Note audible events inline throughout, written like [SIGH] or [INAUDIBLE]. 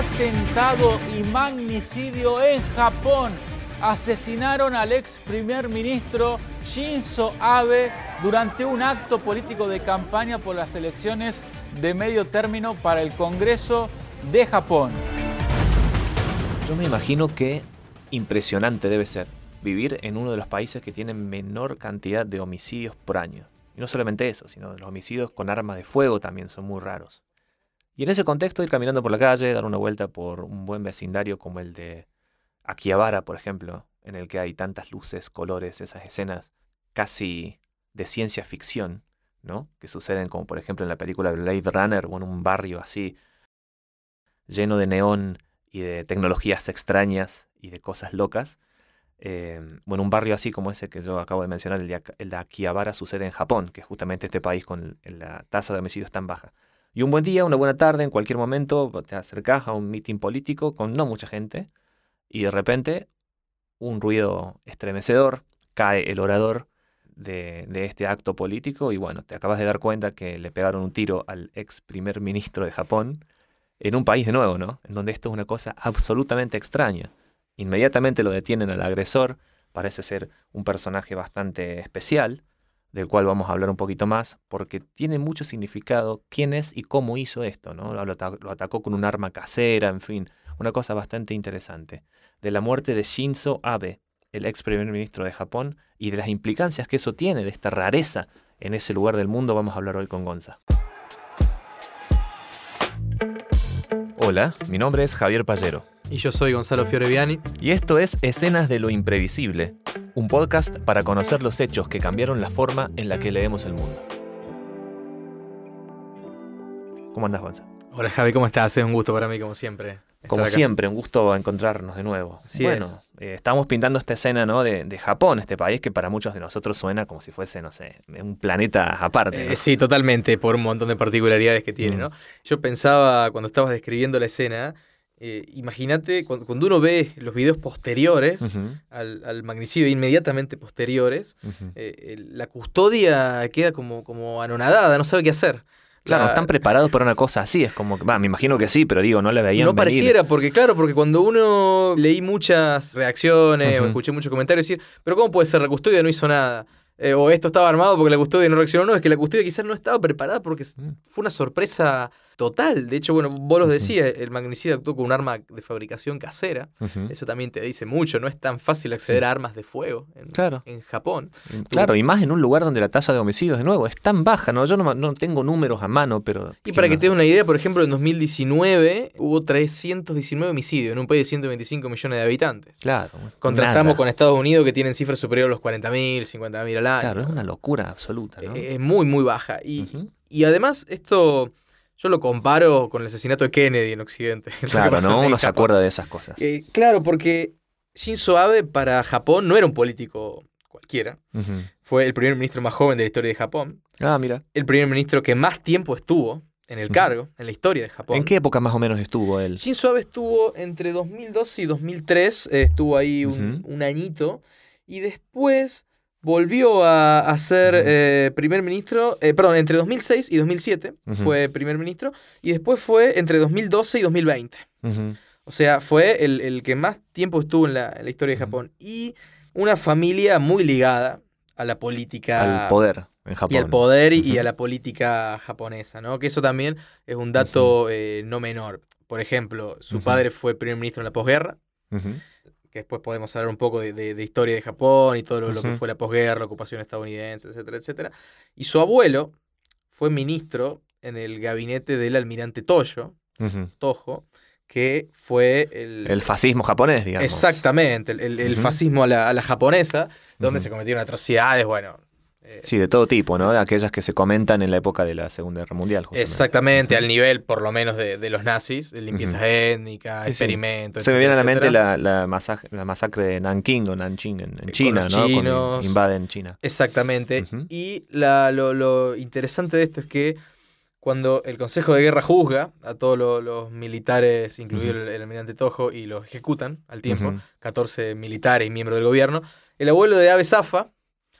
atentado y magnicidio en Japón. Asesinaron al ex primer ministro Shinzo Abe durante un acto político de campaña por las elecciones de medio término para el Congreso de Japón. Yo me imagino que impresionante debe ser vivir en uno de los países que tienen menor cantidad de homicidios por año. Y no solamente eso, sino los homicidios con armas de fuego también son muy raros. Y en ese contexto ir caminando por la calle, dar una vuelta por un buen vecindario como el de Akihabara, por ejemplo, en el que hay tantas luces, colores, esas escenas casi de ciencia ficción, ¿no? Que suceden como por ejemplo en la película Blade Runner o en un barrio así lleno de neón y de tecnologías extrañas y de cosas locas. Bueno, un barrio así como ese que yo acabo de mencionar, el de, el de Akihabara, sucede en Japón, que es justamente este país con la tasa de homicidios tan baja. Y un buen día, una buena tarde, en cualquier momento te acercas a un mitin político con no mucha gente y de repente un ruido estremecedor, cae el orador de, de, este acto político y bueno, te acabas de dar cuenta que le pegaron un tiro al ex primer ministro de Japón en un país de nuevo, ¿no? En donde esto es una cosa absolutamente extraña. Inmediatamente lo detienen al agresor, parece ser un personaje bastante especial, del cual vamos a hablar un poquito más, porque tiene mucho significado quién es y cómo hizo esto, ¿no? Lo, lo atacó con un arma casera, en fin, una cosa bastante interesante. De la muerte de Shinzo Abe, el ex primer ministro de Japón, y de las implicancias que eso tiene, de esta rareza en ese lugar del mundo, vamos a hablar hoy con Gonza. Hola, mi nombre es Javier Pallero. Y yo soy Gonzalo Fioreviani. Y esto es Escenas de lo Imprevisible, un podcast para conocer los hechos que cambiaron la forma en la que leemos el mundo. ¿Cómo andas, Gonza? Hola Javi, ¿cómo estás? Es un gusto para mí, como siempre. Como acá. siempre, un gusto encontrarnos de nuevo. Sí bueno, es. eh, estamos pintando esta escena ¿no? de, de, Japón, este país que para muchos de nosotros suena como si fuese, no sé, un planeta aparte. ¿no? Eh, sí, totalmente, por un montón de particularidades que tiene, Mm. ¿no? Yo pensaba, cuando estabas describiendo la escena, eh, imagínate, cuando, cuando, uno ve los videos posteriores Uh -huh. al, al, magnicidio, inmediatamente posteriores, Uh -huh. eh, la custodia queda como, como anonadada, no sabe qué hacer. Claro, La- están preparados para una cosa así, es como que, va, me imagino que sí, pero digo, no la veían No venir. pareciera, porque claro, porque cuando uno leí muchas reacciones o escuché muchos comentarios decir, pero ¿cómo puede ser? La custodia no hizo nada. Eh, o esto estaba armado porque la custodia no reaccionó. No, es que la custodia quizás no estaba preparada porque Mm. fue una sorpresa total. De hecho, bueno, vos los decías, el magnicida actuó con un arma de fabricación casera. Eso también te dice mucho. No es tan fácil acceder Sí. a armas de fuego en, Claro. en Japón. Claro, y más en un lugar donde la tasa de homicidios, de nuevo, es tan baja, ¿no? Yo no, no tengo números a mano, pero... Y para que te des una idea, por ejemplo, en 2019 hubo 319 homicidios en un país de 125 millones de habitantes. Claro. Contrastamos nada. con Estados Unidos que tienen cifras superiores a los 40.000, 50.000 al año. Claro, es una locura absoluta, ¿no? Eh, Es muy, muy baja. Y, y además, esto yo lo comparo con el asesinato de Kennedy en Occidente. [LAUGHS] Claro, ¿no? Uno se Japón. acuerda de esas cosas. Eh, claro, porque Shinzo Abe para Japón no era un político cualquiera. Fue el primer ministro más joven de la historia de Japón. Ah, mira. El primer ministro que más tiempo estuvo en el cargo, en la historia de Japón. ¿En qué época más o menos estuvo él? Shinzo Abe estuvo entre 2012 y 2003, eh, estuvo ahí un añito, y después volvió a, a ser eh, primer ministro, eh, perdón, entre 2006 y 2007 Ujú. fue primer ministro, y después fue entre 2012 y 2020. Ujú. O sea, fue el, el que más tiempo estuvo en la, en la historia de. Japón. Y una familia muy ligada a la política Al poder en Japón. y al poder y- a la política japonesa, ¿no? Que eso también es un dato eh, no menor. Por ejemplo, su padre fue primer ministro en la posguerra. Que después podemos hablar un poco de, de- de historia de Japón y todo lo, lo que fue la posguerra, la ocupación estadounidense, etcétera, etcétera. Y su abuelo fue ministro en el gabinete del almirante Toyo. Tojo, que fue el... El fascismo japonés, digamos. Exactamente, el, el- fascismo a la, a la japonesa, donde se cometieron atrocidades, bueno... eh, Sí, de todo tipo, ¿no? De aquellas que se comentan en la época de la Segunda Guerra Mundial. justamente. Exactamente, al nivel por lo menos de, de los nazis, de limpiezas Ujú. étnica, Sí, sí. experimentos. Se me viene a la mente la, la, masacre, la masacre de Nanking o Nanjing en, en con China, los ¿no? chinos. Invaden China. Exactamente. Y la- lo, lo interesante de esto es que cuando el Consejo de Guerra juzga a todos lo- los militares, incluido el, el almirante Tojo, y los ejecutan al tiempo, Ujú. 14 militares y miembros del gobierno, el abuelo de Abe zafa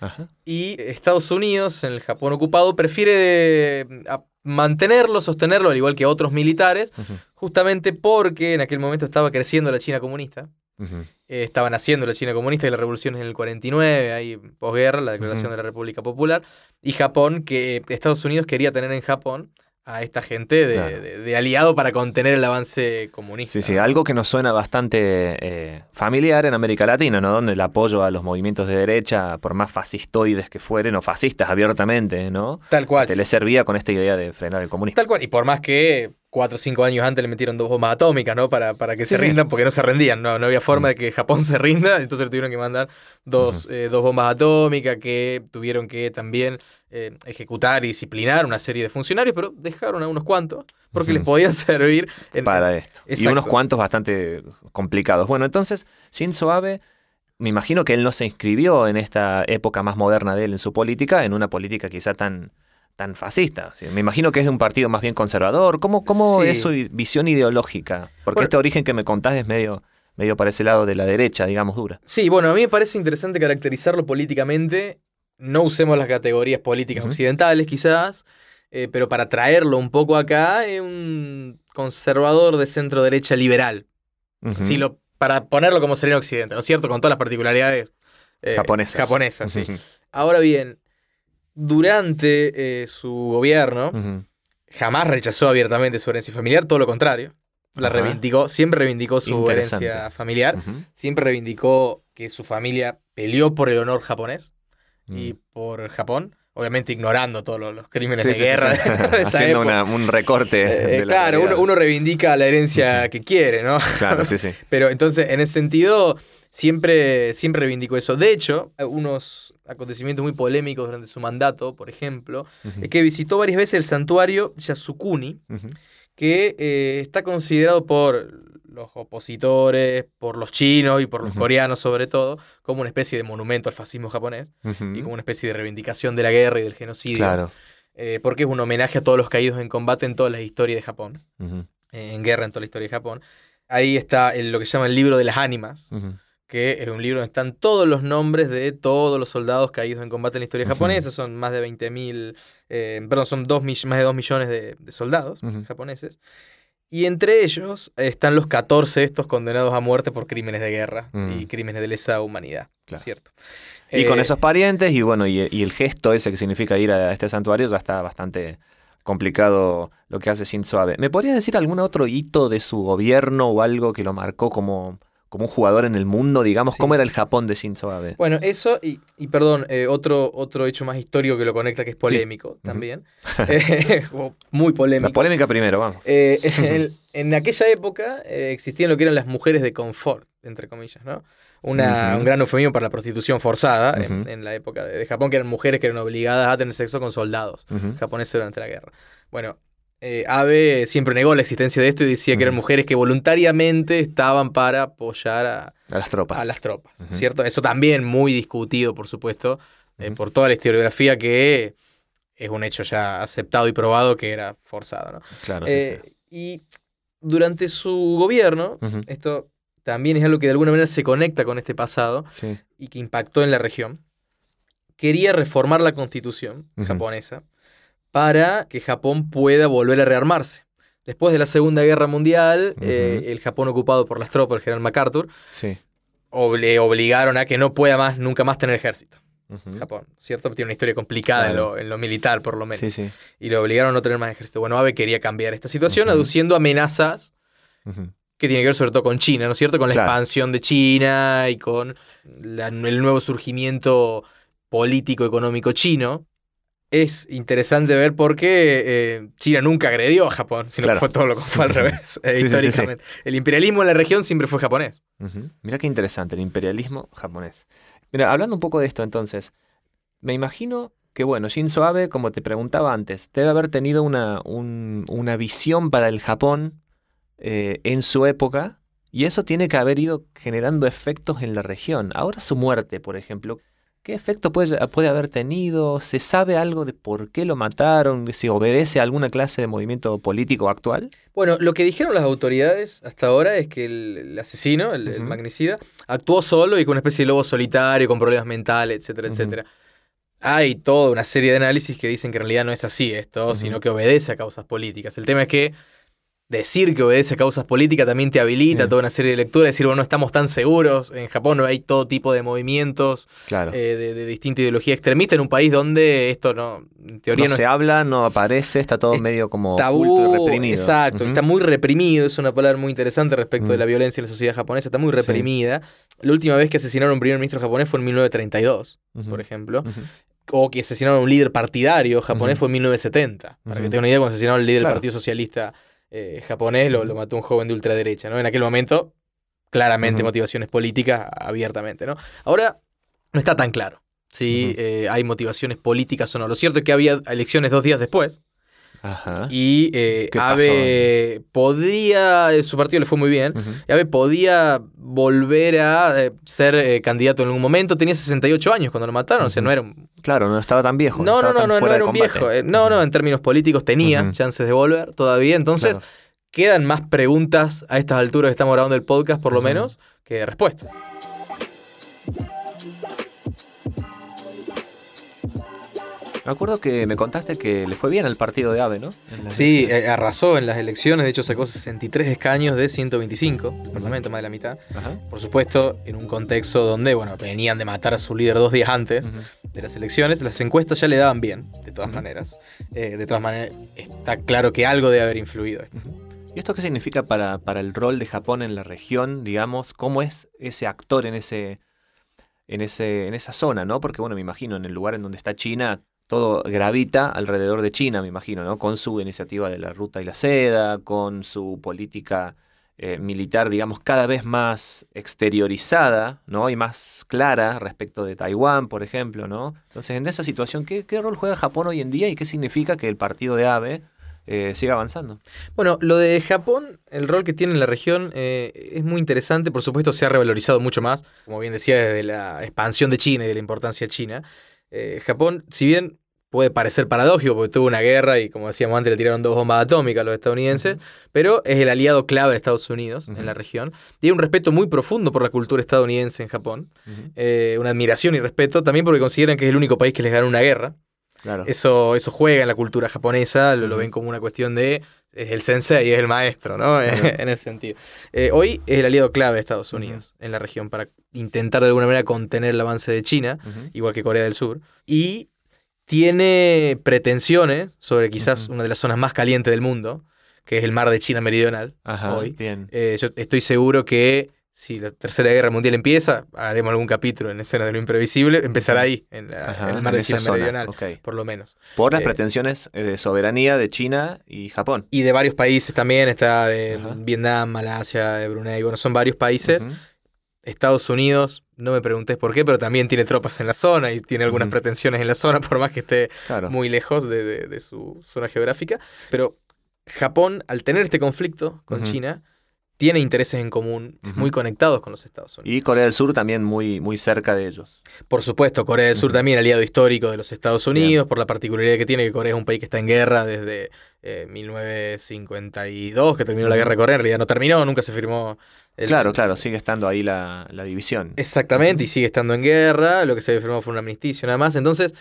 Ajá. y Estados Unidos, en el Japón ocupado, prefiere a- mantenerlo, sostenerlo, al igual que otros militares, justamente porque en aquel momento estaba creciendo la China comunista. ujú. Eh, estaban haciendo la China comunista y la revolución en el 49, ahí posguerra, la declaración de la República Popular, y Japón, que Estados Unidos quería tener en Japón a esta gente de, Claro. de- de aliado para contener el avance comunista. Sí, sí, algo que nos suena bastante eh, familiar en América Latina, ¿no? Donde el apoyo a los movimientos de derecha, por más fascistoides que fueren, o fascistas abiertamente, ¿no? Tal cual. Te le servía con esta idea de frenar el comunismo. Tal cual. Y por más que cuatro o cinco años antes le metieron dos bombas atómicas, ¿no? Para, para que se sí. rindan, porque no se rendían. No, no había forma de que Japón se rinda, entonces le tuvieron que mandar dos, eh, dos bombas atómicas que tuvieron que también eh, ejecutar y disciplinar una serie de funcionarios, pero dejaron a unos cuantos porque les podían [LAUGHS] servir en, para esto. Y unos cuantos bastante complicados. Bueno, entonces, Shinzo Abe, me imagino que él no se inscribió en esta época más moderna de él en su política, en una política quizá tan, tan fascista. Sí, me imagino que es de un partido más bien conservador. ¿Cómo, cómo Sí. es su visión ideológica? Porque Bueno. este origen que me contás es medio, medio para ese lado de la derecha, digamos, dura. Sí, bueno, a mí me parece interesante caracterizarlo políticamente. No usemos las categorías políticas occidentales, quizás, eh, pero para traerlo un poco acá, es un conservador de centro derecha liberal. Si lo, para ponerlo como sería en Occidente, ¿no es cierto? Con todas las particularidades eh, Japonesas. japonesas, sí. Ahora bien, durante eh, su gobierno, jamás rechazó abiertamente su herencia familiar, todo lo contrario. La reivindicó, siempre reivindicó su herencia familiar, siempre reivindicó que su familia peleó por el honor japonés y Mm. por Japón, obviamente ignorando todos los, los crímenes Sí, de sí, guerra sí. de [LAUGHS] esa Haciendo época. una- un recorte. Eh, de la claro, uno, uno reivindica la herencia que quiere, ¿no? Claro, sí, sí. [LAUGHS] Pero entonces, en ese sentido, siempre, siempre reivindicó eso. De hecho, unos acontecimientos muy polémicos durante su mandato, por ejemplo, es que visitó varias veces el santuario Yasukuni, que eh, está considerado por los opositores, por los chinos y por los coreanos sobre todo, como una especie de monumento al fascismo japonés y como una especie de reivindicación de la guerra y del genocidio. Claro. eh, porque es un homenaje a todos los caídos en combate en todas las historias de Japón, en guerra en toda la historia de Japón. Ahí está el- lo que se llama el libro de las ánimas. Que es un libro donde están todos los nombres de todos los soldados caídos en combate en la historia japonesa. Son más de 20.000, eh, perdón, son dos, más de 2 millones de, de soldados Ujú. japoneses. Y entre ellos están los 14 estos condenados a muerte por crímenes de guerra Mm. y crímenes de lesa humanidad, Claro. ¿cierto? Y con Eh, esos parientes, y bueno, y, y el gesto ese que significa ir a este santuario, ya está bastante complicado lo que hace Shinzo Abe. ¿Me podrías decir algún otro hito de su gobierno o algo que lo marcó como, como un jugador en el mundo, digamos? Sí. ¿Cómo era el Japón de Shinzo Abe? Bueno, eso, y, y perdón, eh, otro, otro hecho más histórico que lo conecta, que es polémico también. [LAUGHS] [LAUGHS] Eh, muy La polémico. polémica primero, vamos. Eh, [LAUGHS] en, en aquella época eh, existían lo que eran las mujeres de confort, entre comillas, ¿no? Una. Un gran eufemismo para la prostitución forzada en, la época de, de Japón, que eran mujeres que eran obligadas a tener sexo con soldados japoneses durante la guerra. Bueno, eh, Abe siempre negó la existencia de esto y decía que eran mujeres que voluntariamente estaban para apoyar a, A las tropas. a las tropas. ¿cierto? Eso también muy discutido, por supuesto, eh, por toda la historiografía que es un hecho ya aceptado y probado que era forzado, ¿no? Claro, sí, Eh, sí. Y durante su gobierno, esto también es algo que de alguna manera se conecta con este pasado Sí. y que impactó en la región, quería reformar la constitución japonesa para que Japón pueda volver a rearmarse. Después de la Segunda Guerra Mundial, eh, el Japón ocupado por las tropas del general MacArthur, Sí. le obligaron a que no pueda más, nunca más tener ejército. Japón, ¿cierto? Tiene una historia complicada en, lo, en lo militar, por lo menos. Sí, sí. Y le obligaron a no tener más ejército. Bueno, Abe quería cambiar esta situación, aduciendo amenazas que tienen que ver sobre todo con China, ¿no es cierto? Con la Claro. expansión de China y con la- el nuevo surgimiento político económico chino. Es interesante ver por qué eh, China nunca agredió a Japón, sino Claro. que fue todo lo que fue al revés, eh, Sí, sí, sí, sí. históricamente. El imperialismo en la región siempre fue japonés. Ujú. Mira qué interesante, el imperialismo japonés. Mira, hablando un poco de esto entonces, me imagino que, bueno, Shinzo Abe, como te preguntaba antes, debe haber tenido una, un- una visión para el Japón eh, en su época y eso tiene que haber ido generando efectos en la región. Ahora su muerte, por ejemplo, ¿qué efecto puede, puede haber tenido? ¿Se sabe algo de por qué lo mataron? ¿Si obedece a alguna clase de movimiento político actual? Bueno, lo que dijeron las autoridades hasta ahora es que el, el asesino, el, el Ujú. magnicida, actuó solo y con una especie de lobo solitario, con problemas mentales, etcétera, etcétera. hay toda una serie de análisis que dicen que en realidad no es así esto, sino que obedece a causas políticas. El tema es que decir que obedece a causas políticas también te habilita Sí. toda una serie de lecturas, decir, bueno, no estamos tan seguros, en Japón no hay todo tipo de movimientos Claro. eh, de, de distinta ideología extremista en un país donde esto no, en teoría no no, se habla, no aparece, está todo Es medio como tabú, y reprimido. exacto, está muy reprimido, es una palabra muy interesante respecto de Mm. la violencia en la sociedad japonesa, está muy reprimida. La última vez que asesinaron a un primer ministro japonés fue en 1932, Ujú. por ejemplo, o que asesinaron a un líder partidario japonés fue en 1970. Para que tengan una idea, cuando asesinaron al líder Claro. del Partido Socialista eh, japonés, lo, lo mató un joven de ultraderecha, ¿no? En aquel momento, claramente motivaciones políticas abiertamente, ¿no? Ahora, no está tan claro si Ujú. eh, hay motivaciones políticas o no. Lo cierto es que había elecciones dos días después, Ajá. y eh, ¿Qué pasó? Abe podría, su partido le fue muy bien, Ujú. y Abe podía volver a eh, ser eh, candidato en algún momento, tenía 68 años cuando lo mataron, o sea, no era un... Claro, no estaba tan viejo. No, no, no, no, no era un combate. viejo. eh, no, no, en términos políticos tenía chances de volver todavía, entonces Claro. quedan más preguntas a estas alturas que estamos grabando el podcast, por lo menos, que respuestas. Me acuerdo que me contaste que le fue bien al partido de Abe, ¿no? Sí, eh, arrasó en las elecciones, de hecho sacó 63 escaños de 125, el Parlamento más de la mitad. Ajá. Por supuesto, en un contexto donde, bueno, venían de matar a su líder dos días antes de las elecciones, las encuestas ya le daban bien, de todas maneras. Eh, de todas maneras, está claro que algo debe haber influido esto. ¿Y esto qué significa para, para el rol de Japón en la región, digamos? ¿Cómo es ese actor en ese, en ese, en esa zona, ¿no? Porque, bueno, me imagino, en el lugar en donde está China, todo gravita alrededor de China, me imagino, ¿no? Con su iniciativa de la ruta y la seda, con su política eh, militar, digamos, cada vez más exteriorizada, ¿no? Y más clara respecto de Taiwán, por ejemplo, ¿no? Entonces, en esa situación, ¿qué, rol juega Japón hoy en día y qué significa que el partido de Abe eh, siga avanzando? Bueno, lo de Japón, el rol que tiene en la región eh, es muy interesante. Por supuesto, se ha revalorizado mucho más, como bien decía, desde la expansión de China y de la importancia China. Eh, Japón, si bien puede parecer paradójico, porque tuvo una guerra y, como decíamos antes, le tiraron dos bombas atómicas a los estadounidenses, pero es el aliado clave de Estados Unidos en la región. Y hay un respeto muy profundo por la cultura estadounidense en Japón. Eh, una admiración y respeto, también porque consideran que es el único país que les ganó una guerra. Claro. Eso, eso juega en la cultura japonesa, lo, lo ven como una cuestión de es el sensei, es el maestro, ¿no? [LAUGHS] En ese sentido. Eh, hoy es el aliado clave de Estados Unidos en la región para intentar de alguna manera contener el avance de China, igual que Corea del Sur. Y tiene pretensiones sobre quizás una de las zonas más calientes del mundo, que es el mar de China Meridional. Ajá, hoy. bien. Eh, yo estoy seguro que si la Tercera Guerra Mundial empieza, haremos algún capítulo en Escena de lo Imprevisible, empezará ahí, en, la- Ajá, en el mar de China zona, Meridional, por lo menos. Por las eh, pretensiones eh, de soberanía de China y Japón. Y de varios países también, está de Ajá. Vietnam, Malasia, de Brunei, bueno, son varios países. Estados Unidos, no me preguntes por qué, pero también tiene tropas en la zona y tiene algunas pretensiones en la zona, [LAUGHS] por más que esté Claro. muy lejos de, de- de su zona geográfica. Pero Japón, al tener este conflicto con. China, tiene intereses en común muy conectados con los Estados Unidos. Y Corea del Sur también muy, muy cerca de ellos. Por supuesto, Corea del Sur Ujú. también, aliado histórico de los Estados Bien. Unidos, por la particularidad que tiene que Corea es un país que está en guerra desde eh, 1952, que terminó la guerra de Corea, en realidad no terminó, nunca se firmó. el- Claro, claro, sigue estando ahí la, la división. Exactamente, y sigue estando en guerra, lo que se había firmado fue un armisticio nada más. Entonces,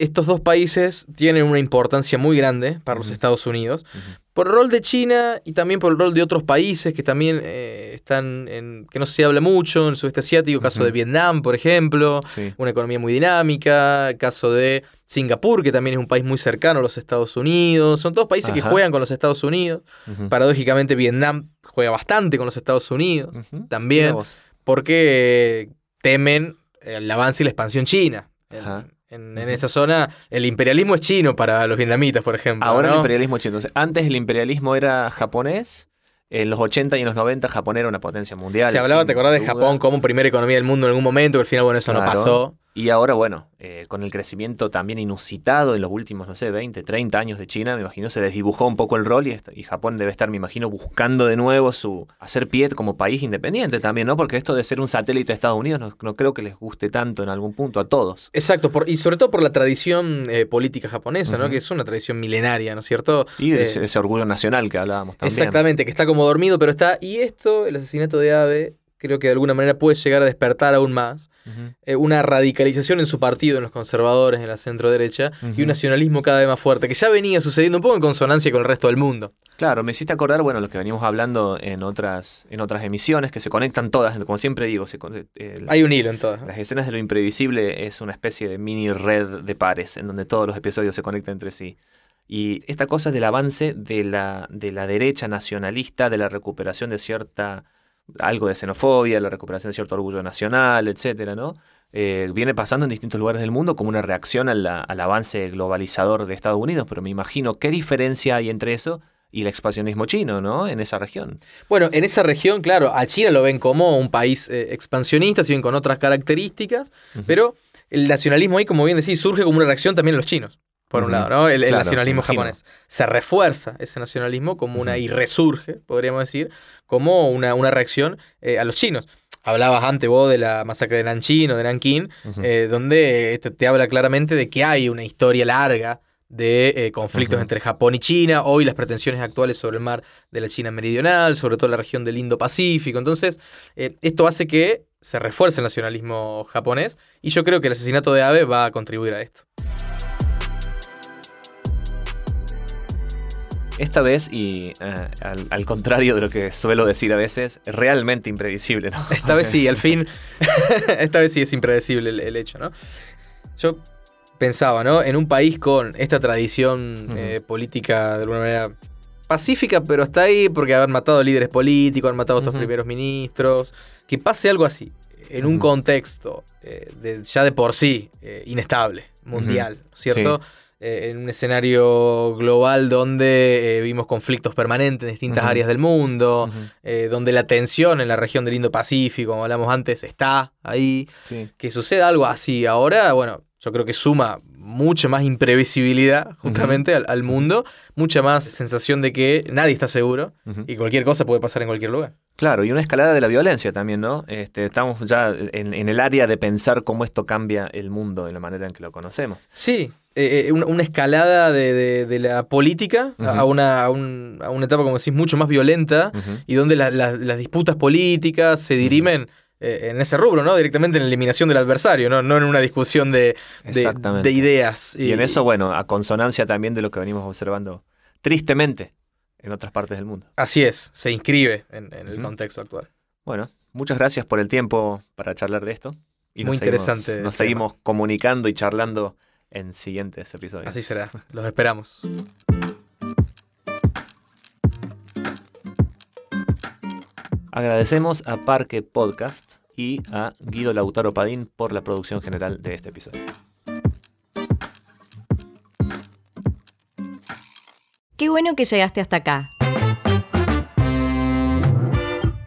estos dos países tienen una importancia muy grande para los. Estados Unidos, por el rol de China y también por el rol de otros países que también eh, están en, que no se habla mucho, en el sudeste asiático, caso Ujú. de Vietnam, por ejemplo. Sí. una economía muy dinámica, caso de Singapur, que también es un país muy cercano a los Estados Unidos, son todos países que juegan con los Estados Unidos. Paradójicamente Vietnam juega bastante con los Estados Unidos, también. Porque temen el avance y la expansión china. Ajá. En- esa zona, el imperialismo es chino para los vietnamitas, por ejemplo. Ahora el imperialismo chino. Entonces, antes el imperialismo era japonés. En los 80 y en los 90 Japón era una potencia mundial. Se hablaba, ¿te acordás de. Japón como primera economía del mundo en algún momento? Que al final, bueno, eso no pasó. Y ahora, bueno, eh, con el crecimiento también inusitado en los últimos, no sé, 20, 30 años de China, me imagino se desdibujó un poco el rol y, Japón debe estar, me imagino, buscando de nuevo su hacer pie como país independiente también, ¿no? Porque esto de ser un satélite de Estados Unidos no, no creo que les guste tanto en algún punto a todos. Exacto, por- y sobre todo por la tradición eh, política japonesa, ¿no? Que es una tradición milenaria, ¿no es cierto? Y Eh, ese, ese orgullo nacional que hablábamos también. Exactamente, que está como dormido, pero está. Y esto, el asesinato de Abe, creo que de alguna manera puede llegar a despertar aún más eh, una radicalización en su partido, en los conservadores, en la centro derecha, y un nacionalismo cada vez más fuerte, que ya venía sucediendo un poco en consonancia con el resto del mundo. Claro, me hiciste acordar, bueno, lo que venimos hablando en otras, en otras emisiones, que se conectan todas, como siempre digo. Se, eh, Hay un hilo en todas. Las escenas de lo imprevisible es una especie de mini red de pares, en donde todos los episodios se conectan entre sí. Y esta cosa del avance de la, de la derecha nacionalista, de la recuperación de cierta algo de xenofobia, la recuperación de cierto orgullo nacional, etcétera, ¿no? Eh, viene pasando en distintos lugares del mundo como una reacción al avance globalizador de Estados Unidos, pero me imagino qué diferencia hay entre eso y el expansionismo chino, ¿no? En esa región. Bueno, en esa región, claro, a China lo ven como un país eh, expansionista, si bien con otras características, pero el nacionalismo ahí, como bien decís, surge como una reacción también a los chinos por un lado, ¿no? El, nacionalismo japonés. Se refuerza ese nacionalismo como una, y resurge, podríamos decir, como una, una reacción eh, a los chinos. Hablabas antes vos de la masacre de Nanjing o de Nanking, eh, donde te, habla claramente de que hay una historia larga de eh, conflictos entre Japón y China, hoy las pretensiones actuales sobre el mar de la China meridional, sobre todo la región del Indo-Pacífico. Entonces, esto hace que se refuerce el nacionalismo japonés y yo creo que el asesinato de Abe va a contribuir a esto. Esta vez, y eh, al, contrario de lo que suelo decir a veces, es realmente impredecible, ¿no? [LAUGHS] Esta vez sí, al fin, [LAUGHS] esta vez sí es impredecible el, hecho, ¿no? Yo pensaba, ¿no? En un país con esta tradición eh, política de alguna manera pacífica, pero está ahí porque han matado líderes políticos, han matado a estos primeros ministros, que pase algo así, en un contexto eh, ya de por sí inestable, mundial, ¿cierto? Eh, en un escenario global donde eh, vimos conflictos permanentes en distintas áreas del mundo, eh, donde la tensión en la región del Indo-Pacífico, como hablamos antes, está ahí. Que suceda algo así ahora, bueno, yo creo que suma mucha más imprevisibilidad justamente al, mundo, mucha más sensación de que nadie está seguro y cualquier cosa puede pasar en cualquier lugar. Claro, y una escalada de la violencia también, ¿no? Este, estamos ya en, el área de pensar cómo esto cambia el mundo de la manera en que lo conocemos. Sí, eh, eh, una, escalada de, la política a, una, a, una etapa, como decís, mucho más violenta y donde las disputas políticas se dirimen en ese rubro, ¿no? Directamente en la eliminación del adversario, no, no en una discusión de, de, ideas. Y, en eso, bueno, a consonancia también de lo que venimos observando tristemente en otras partes del mundo. Así es, se inscribe en, el contexto actual. Bueno, muchas gracias por el tiempo para charlar de esto. Y Muy interesante. nos seguimos comunicando y charlando en siguientes episodios. Así será, los esperamos. [LAUGHS] Agradecemos a Parque Podcast y a Guido Lautaro Padín por la producción general de este episodio. Qué bueno que llegaste hasta acá.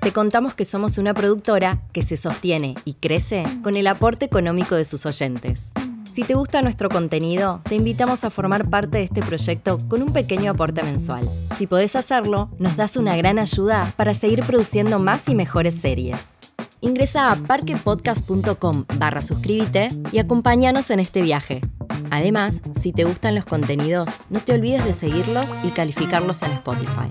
Te contamos que somos una productora que se sostiene y crece con el aporte económico de sus oyentes. Si te gusta nuestro contenido, te invitamos a formar parte de este proyecto con un pequeño aporte mensual. Si podés hacerlo, nos das una gran ayuda para seguir produciendo más y mejores series. Ingresa a parquepodcast.com barra suscríbete y acompáñanos en este viaje. Además, si te gustan los contenidos, no te olvides de seguirlos y calificarlos en Spotify.